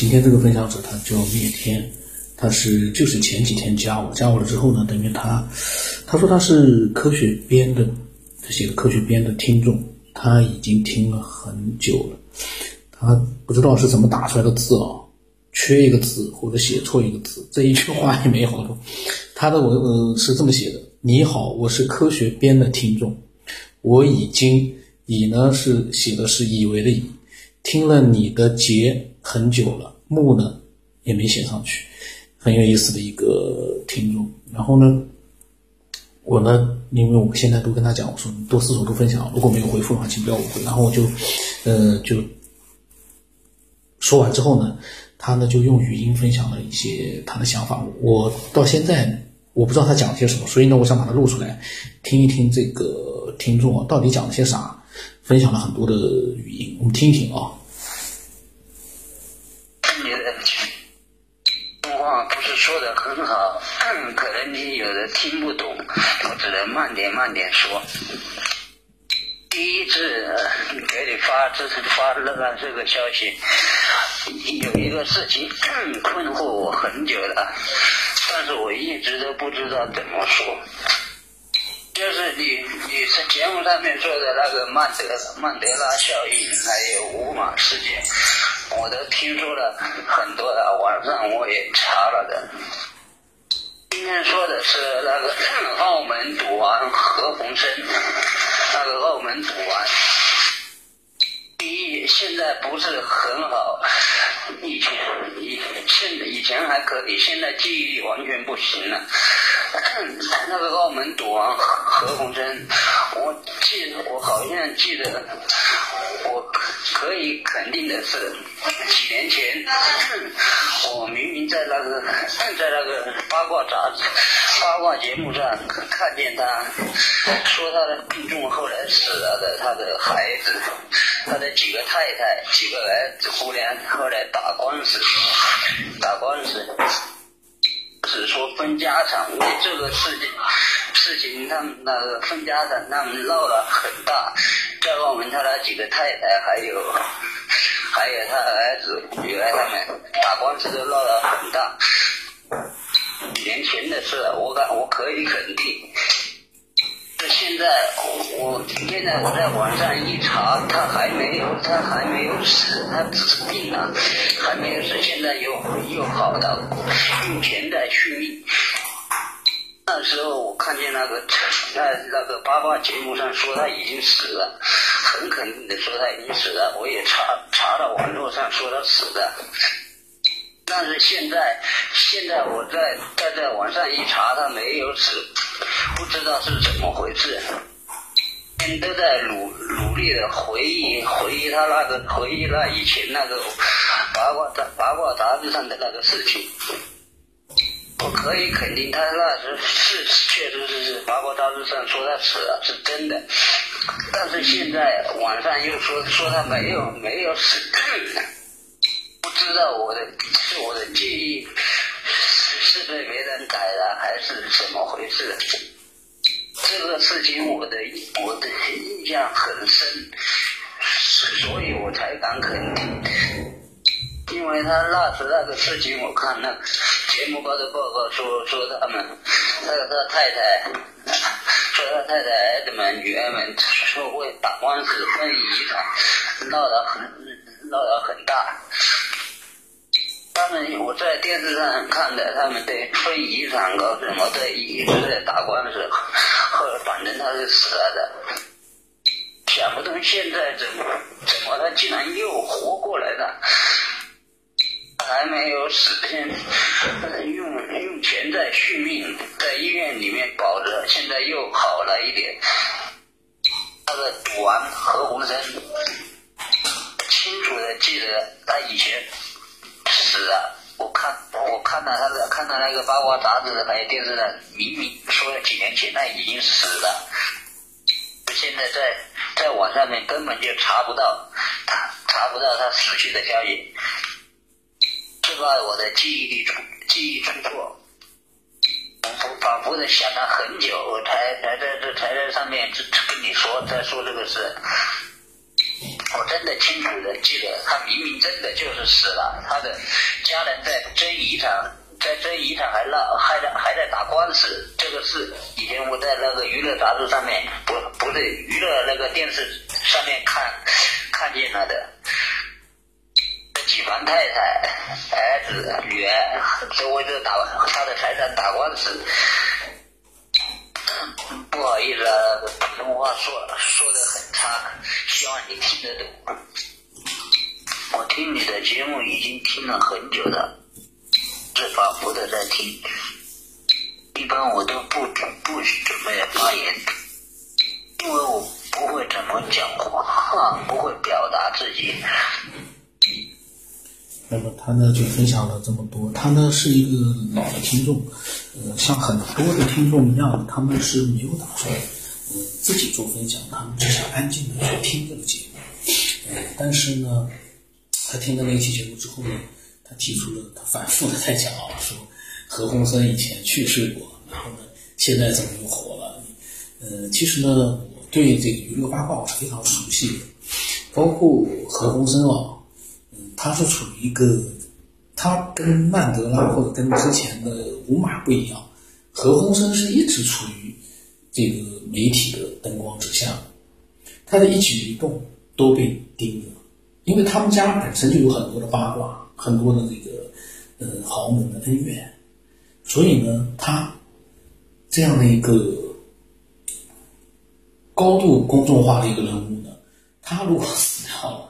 今天这个分享者他叫灭天，他是就是前几天加我，加我了之后呢，等于他他说他是科学编的，他写的科学编的听众，他已经听了很久了，他不知道是怎么打出来的字啊，缺一个字或者写错一个字，这一句话也没好多。他的文呃是这么写的：你好，我是科学编的听众，我已经以呢是写的是以为的以。听了你的节很久了，木呢也没写上去，很有意思的一个听众。然后呢，我呢，因为我现在都跟他讲，我说你多思索多分享，如果没有回复的话，请不要误会。然后我就，呃，就说完之后呢，他呢就用语音分享了一些他的想法。我到现在我不知道他讲了些什么，所以呢，我想把它录出来，听一听这个听众啊到底讲了些啥。分享了很多的语音，我们听一听啊。能慢点慢点说。第一次给你发这是发了这个消息，有一个事情困惑我很久了，但是我一直都不知道怎么说。就是你，你是节目上面说的那个曼德曼德拉效应，还有五马事件，我都听说了很多了，网上我也查了的。今天说的是那个澳门赌王何鸿燊，那个澳门赌王，第一现在不是很好，以前以现以前还可以，现在记忆力完全不行了。那个澳门赌王何鸿燊，我记我好像记得，我可以肯定的是，年前，我明明在那个在那个八卦杂志、八卦节目上看见他，说他的病重后来死了的他的孩子，他的几个太太、几个儿子、姑娘后来打官司，打官司。是说分家产，为这个事情，事情他们那个分家产，他们闹了很大，在澳门他那几个太太，还有还有他儿子、女儿，他们打官司都闹了很大。年前的事，我敢我可以肯定。那现在我现在我在网上一查，他还没有，他还没有死，他只是病了，还没有死。现在又又好了，用钱在续命。那时候我看见那个那那个八卦节目上说他已经死了，很肯定的说他已经死了。我也查查到网络上说他死了，但是现在现在我在在在网上一查，他没有死。不知道是怎么回事，都在努努力的回忆回忆他那个回忆那以前那个八卦杂八卦杂志上的那个事情。我可以肯定，他那时是确实是是八卦杂志上说他死了是真的，但是现在网上又说说他没有没有死，不知道我的是我的记忆。是被别人改了还是怎么回事？这个事情我的我的印象很深，所以我才敢肯定。因为他那时那个事情，我看那节目报的报告说说他们，他他太太，说他太太儿子们女儿们说会打官司分遗产，闹得很闹得很大。他们我在电视上看的，他们对分遗产搞什么的，一直在打官司。后来反正他是死了的，想不通现在怎么怎么他竟然又活过来了，还没有死，现用用钱在续命，在医院里面保着，现在又好了一点。那个赌王何鸿燊，清楚的记得他以前。死了，我看我看到他的看到那个八卦杂志还有电视上，明明说了几年前他已经死了，现在在在网上面根本就查不到，他查不到他死去的消息，是吧？我的记忆力出记忆出错，我反复的想了很久，我才才在这才在上面跟你说在说这个事。我真的清楚的记得，他明明真的就是死了，他的家人在争遗产，在争遗产还闹，还在还在打官司。这个事以前我在那个娱乐杂志上面，不不对娱乐那个电视上面看看见了的。王太太、儿子、女儿，都为这打他的财产打官司。不好意思啊，普通话说说的很差，希望你听得懂。我听你的节目已经听了很久了，是反复的在听。一般我都不准不准备发言，因为我不会怎么讲话，不会表达自己。那么他呢就分享了这么多，他呢是一个老的听众，呃，像很多的听众一样，他们是没有打算，呃，自己做分享，他们只想安静的去听这个节目，呃，但是呢，他听了那期节目之后呢，他提出了，他反复的在讲啊，说何鸿燊以前去世过，然后呢，现在怎么又活了？呃，其实呢，我对这个娱乐八卦我是非常熟悉的，包括何鸿燊啊。他是处于一个，他跟曼德拉或者跟之前的五马不一样，何鸿燊是一直处于这个媒体的灯光之下，他的一举一动都被盯着，因为他们家本身就有很多的八卦，很多的这个呃豪门的恩怨，所以呢，他这样的一个 高度公众化的一个人物呢，他如果死掉了。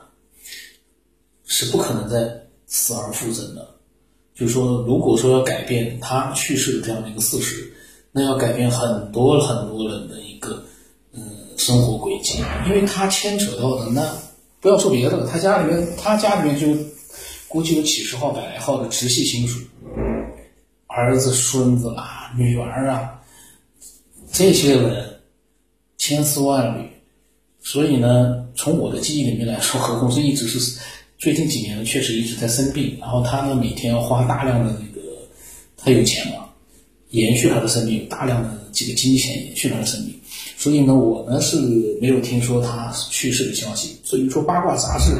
是不可能再死而复生的。就是说，如果说要改变他去世的这样的一个事实，那要改变很多很多人的一个嗯生活轨迹，因为他牵扯到的那不要说别的，他家里面他家里面就估计有几十号、百来号的直系亲属，儿子、孙子啊、女儿啊，这些人千丝万缕。所以呢，从我的记忆里面来说，何鸿燊一直是。最近几年呢，确实一直在生病，然后他呢每天要花大量的那个，他有钱嘛，延续他的生命，大量的这个金钱延续他的生命，所以呢，我呢是没有听说他去世的消息。所以说八卦杂志，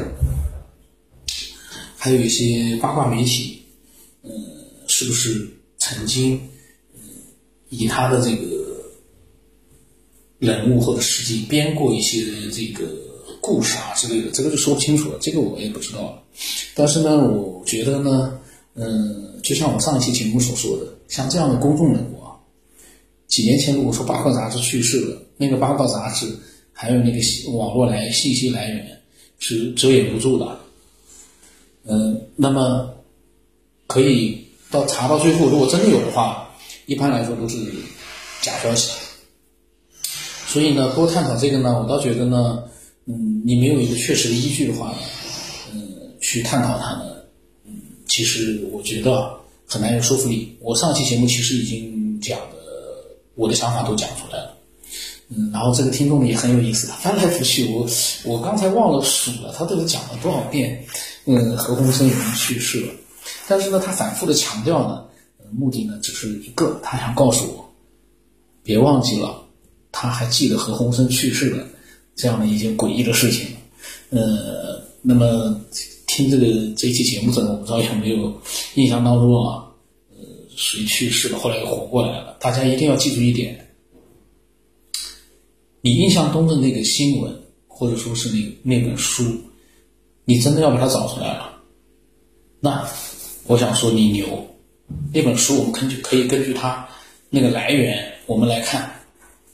还有一些八卦媒体，嗯，是不是曾经，以他的这个人物或者事迹编过一些这个？故事啊之类的，这个就说不清楚了，这个我也不知道了。但是呢，我觉得呢，嗯，就像我上一期节目所说的，像这样的公众人物啊，几年前如果说八卦杂志去世了，那个八卦杂志还有那个网络来信息来源是遮掩不住的。嗯，那么可以到查到最后，如果真的有的话，一般来说都是假消息。所以呢，多探讨这个呢，我倒觉得呢。嗯，你没有一个确实的依据的话，嗯，去探讨它呢，嗯，其实我觉得很难有说服力。我上期节目其实已经讲的，我的想法都讲出来了，嗯，然后这个听众也很有意思，他翻来覆去，我我刚才忘了数了，他到底讲了多少遍，嗯，何鸿燊已经去世了，但是呢，他反复的强调呢，目的呢只是一个，他想告诉我，别忘记了，他还记得何鸿燊去世了。这样的一些诡异的事情，呃，那么听这个这期节目的人，我不知道有没有印象当中啊，呃，谁去世了，后来又活过来了？大家一定要记住一点，你印象中的那个新闻，或者说是那那本书，你真的要把它找出来了，那我想说你牛。那本书我们根据可以根据它那个来源，我们来看。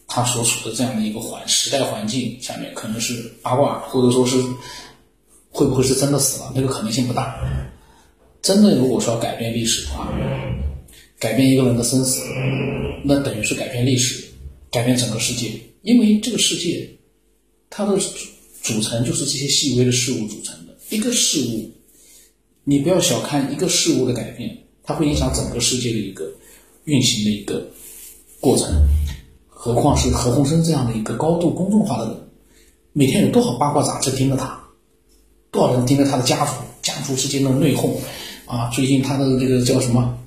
他所处的这样的一个环时代环境下面，可能是八卦，或者说是会不会是真的死了？那个可能性不大。真的，如果说要改变历史的话，改变一个人的生死，那等于是改变历史，改变整个世界。因为这个世界，它的组成就是这些细微的事物组成的。一个事物，你不要小看一个事物的改变，它会影响整个世界的一个运行的一个过程。何况是何鸿燊这样的一个高度公众化的人，每天有多少八卦杂志盯着他，多少人盯着他的家族，家族之间的内讧啊！最近他的这个叫什么，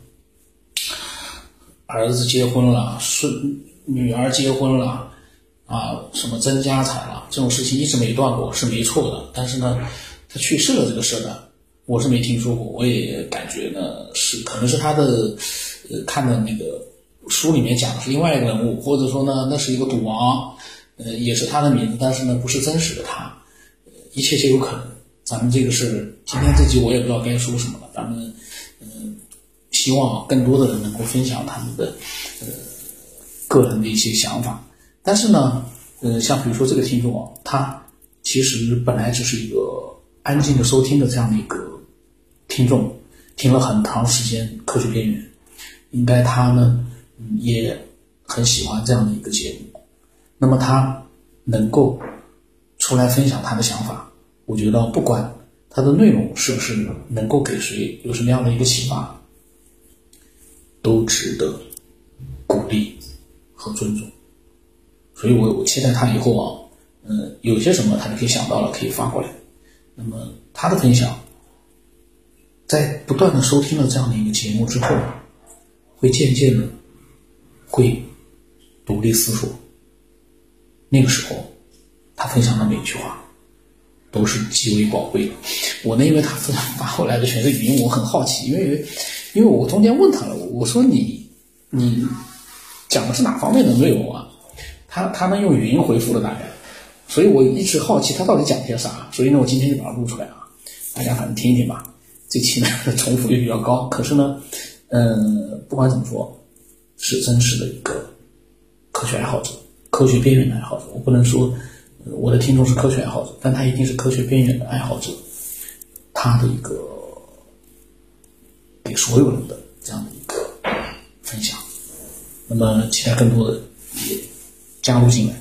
儿子结婚了，孙女儿结婚了，啊，什么争家产了，这种事情一直没断过，是没错的。但是呢，他去世了这个事呢，我是没听说过，我也感觉呢是可能是他的呃看的那个书里面讲的是另外一个人物，或者说呢那是一个赌王，呃也是他的名字，但是呢不是真实的他，一切皆有可能。咱们这个是今天这集我也不知道该说什么了，咱们嗯希望更多的人能够分享他们的呃个人的一些想法。但是呢，呃，像比如说这个听众啊，他其实本来只是一个安静的收听的这样的一个听众，听了很长时间《科学边缘》，应该他呢也很喜欢这样的一个节目。那么他能够出来分享他的想法，我觉得不管他的内容是不是能够给谁有什么样的一个启发，都值得鼓励和尊重。所以我我期待他以后啊，嗯，有些什么他就可以想到了，可以发过来。那么他的分享，在不断的收听了这样的一个节目之后，会渐渐的会独立思索。那个时候，他分享的每一句话都是极为宝贵的。我呢，因为他分享发过来的全是语音，我很好奇，因为因为我中间问他了，我说你你讲的是哪方面的内容啊？他他们用语音回复了大家，所以我一直好奇他到底讲些啥，所以呢，我今天就把它录出来啊，大家反正听一听吧。这期呢 重复率比较高，可是呢，嗯，不管怎么说，是真实的一个科学爱好者，科学边缘的爱好者。我不能说我的听众是科学爱好者，但他一定是科学边缘的爱好者，他的一个给所有人的这样的一个分享。那么期待更多的也。加入进来。